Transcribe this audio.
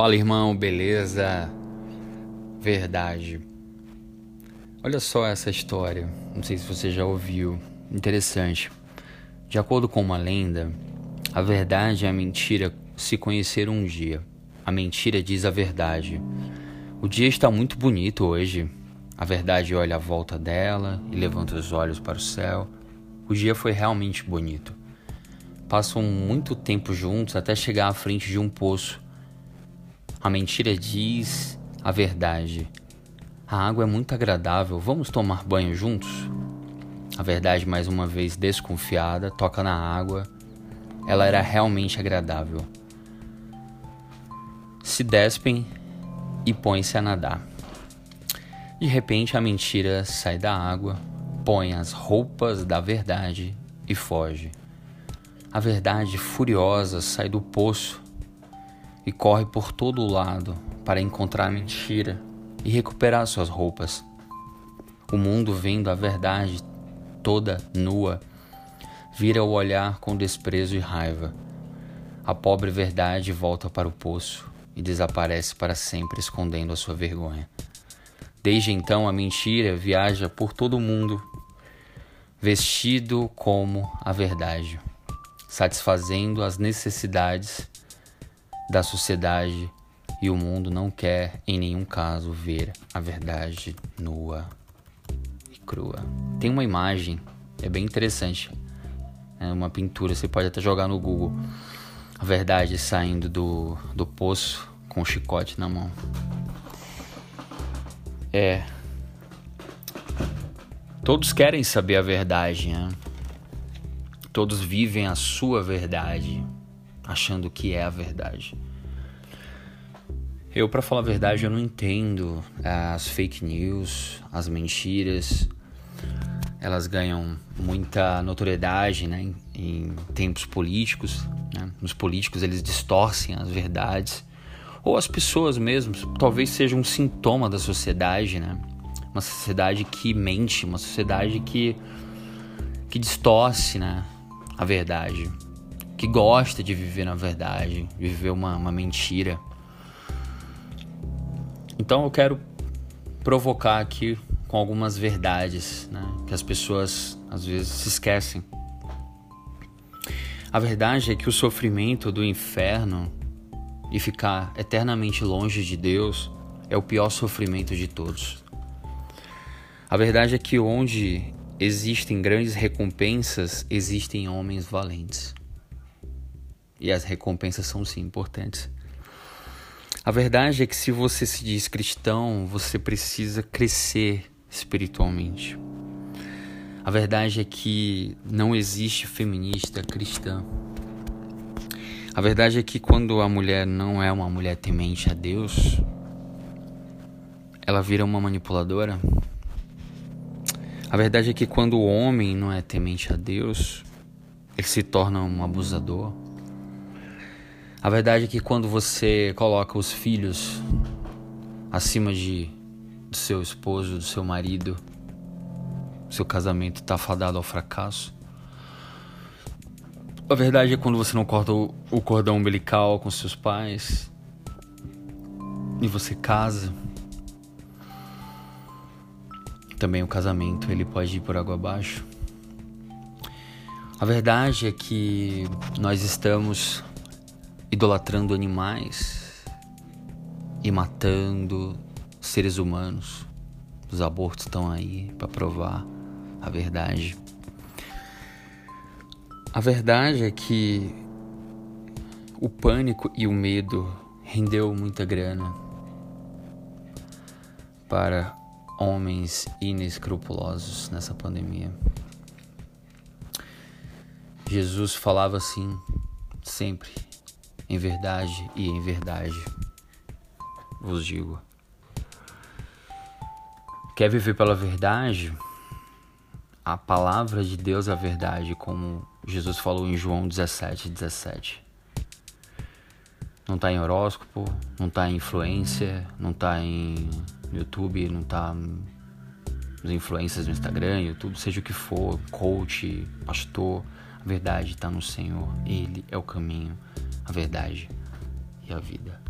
Fala irmão, beleza? Verdade. Olha só essa história. Não sei se você já ouviu. Interessante. De acordo com uma lenda, a verdade e a mentira se conheceram um dia. A mentira diz a verdade. O dia está muito bonito hoje. A verdade olha à volta dela e levanta os olhos para o céu. O dia foi realmente bonito. Passam muito tempo juntos até chegar à frente de um poço a mentira diz a verdade. A água é muito agradável, vamos tomar banho juntos? A verdade, mais uma vez desconfiada, toca na água. Ela era realmente agradável. Se despem e põem-se a nadar. De repente, a mentira sai da água, põe as roupas da verdade e foge. A verdade, furiosa, sai do poço e corre por todo o lado para encontrar a mentira e recuperar suas roupas. O mundo, vendo a verdade toda nua, vira o olhar com desprezo e raiva. A pobre verdade volta para o poço e desaparece para sempre, escondendo a sua vergonha. Desde então, a mentira viaja por todo o mundo, vestido como a verdade, satisfazendo as necessidades da sociedade e o mundo não quer em nenhum caso ver a verdade nua e crua. Tem uma imagem, é bem interessante, é uma pintura, você pode até jogar no Google. A verdade saindo do, do poço com o chicote na mão. É. Todos querem saber a verdade, né? Todos vivem a sua verdade achando que é a verdade. Eu, para falar a verdade, eu não entendo as fake news, as mentiras. Elas ganham muita notoriedade, né, em, em tempos políticos. Né? Os políticos eles distorcem as verdades, ou as pessoas mesmo. Talvez seja um sintoma da sociedade, né? Uma sociedade que mente, uma sociedade que que distorce, né, a verdade que gosta de viver na verdade, viver uma, uma mentira. Então eu quero provocar aqui com algumas verdades né, que as pessoas às vezes se esquecem. A verdade é que o sofrimento do inferno e ficar eternamente longe de Deus é o pior sofrimento de todos. A verdade é que onde existem grandes recompensas, existem homens valentes. E as recompensas são sim importantes. A verdade é que se você se diz cristão, você precisa crescer espiritualmente. A verdade é que não existe feminista cristã. A verdade é que quando a mulher não é uma mulher temente a Deus, ela vira uma manipuladora. A verdade é que quando o homem não é temente a Deus, ele se torna um abusador. A verdade é que quando você coloca os filhos acima de do seu esposo, do seu marido, seu casamento está fadado ao fracasso. A verdade é quando você não corta o, o cordão umbilical com seus pais e você casa. Também o casamento ele pode ir por água abaixo. A verdade é que nós estamos idolatrando animais e matando seres humanos. Os abortos estão aí para provar a verdade. A verdade é que o pânico e o medo rendeu muita grana para homens inescrupulosos nessa pandemia. Jesus falava assim sempre: em verdade e em verdade vos digo. Quer viver pela verdade? A palavra de Deus é a verdade, como Jesus falou em João 17, 17. Não está em horóscopo, não está em influência, não está em YouTube, não está nos influências no Instagram, YouTube, seja o que for, coach, pastor, a verdade está no Senhor. Ele é o caminho, a verdade e a vida.